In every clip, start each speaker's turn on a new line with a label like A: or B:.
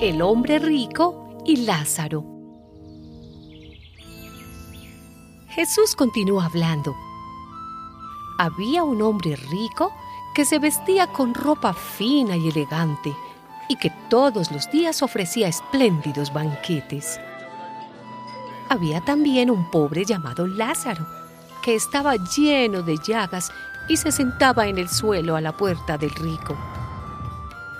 A: el hombre rico y Lázaro. Jesús continuó hablando. Había un hombre rico que se vestía con ropa fina y elegante y que todos los días ofrecía espléndidos banquetes. Había también un pobre llamado Lázaro, que estaba lleno de llagas y se sentaba en el suelo a la puerta del rico.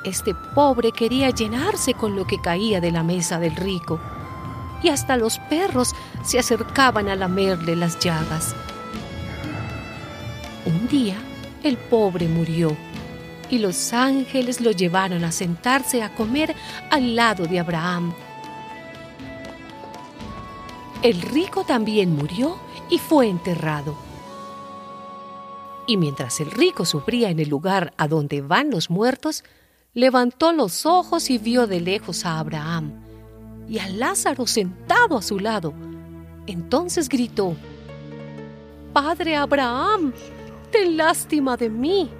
A: Este pobre quería llenarse con lo que caía de la mesa del rico, y hasta los perros se acercaban a lamerle las llagas. Un día, el pobre murió, y los ángeles lo llevaron a sentarse a comer al lado de Abraham. El rico también murió y fue enterrado. Y mientras el rico sufría en el lugar a donde van los muertos, levantó los ojos y vio de lejos a Abraham y a Lázaro sentado a su lado. Entonces gritó, Padre Abraham, ten lástima de mí.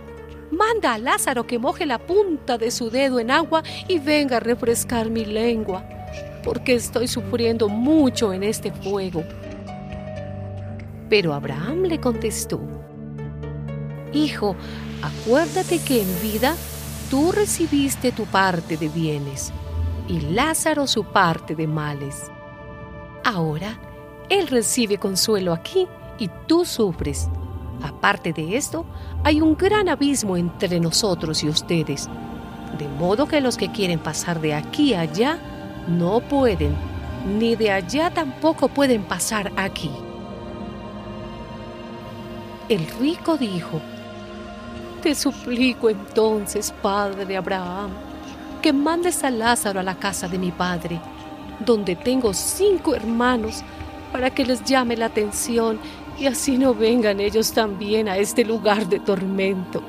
A: Manda a Lázaro que moje la punta de su dedo en agua y venga a refrescar mi lengua, porque estoy sufriendo mucho en este fuego. Pero Abraham le contestó, Hijo, acuérdate que en vida tú recibiste tu parte de bienes y Lázaro su parte de males. Ahora, él recibe consuelo aquí y tú sufres. Aparte de esto, hay un gran abismo entre nosotros y ustedes, de modo que los que quieren pasar de aquí a allá no pueden, ni de allá tampoco pueden pasar aquí. El rico dijo, te suplico entonces, Padre Abraham, que mandes a Lázaro a la casa de mi padre, donde tengo cinco hermanos, para que les llame la atención y así no vengan ellos también a este lugar de tormento.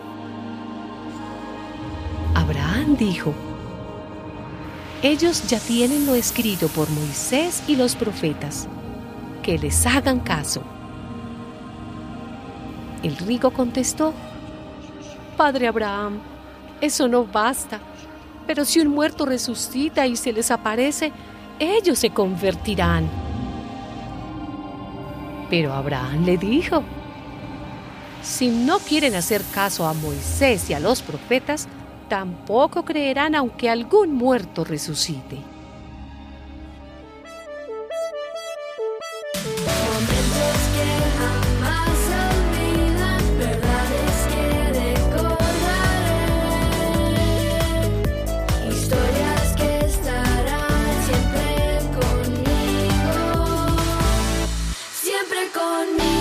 A: Abraham dijo, ellos ya tienen lo escrito por Moisés y los profetas, que les hagan caso. El rico contestó, Padre Abraham, eso no basta. Pero si un muerto resucita y se les aparece, ellos se convertirán. Pero Abraham le dijo, si no quieren hacer caso a Moisés y a los profetas, tampoco creerán aunque algún muerto resucite. on me.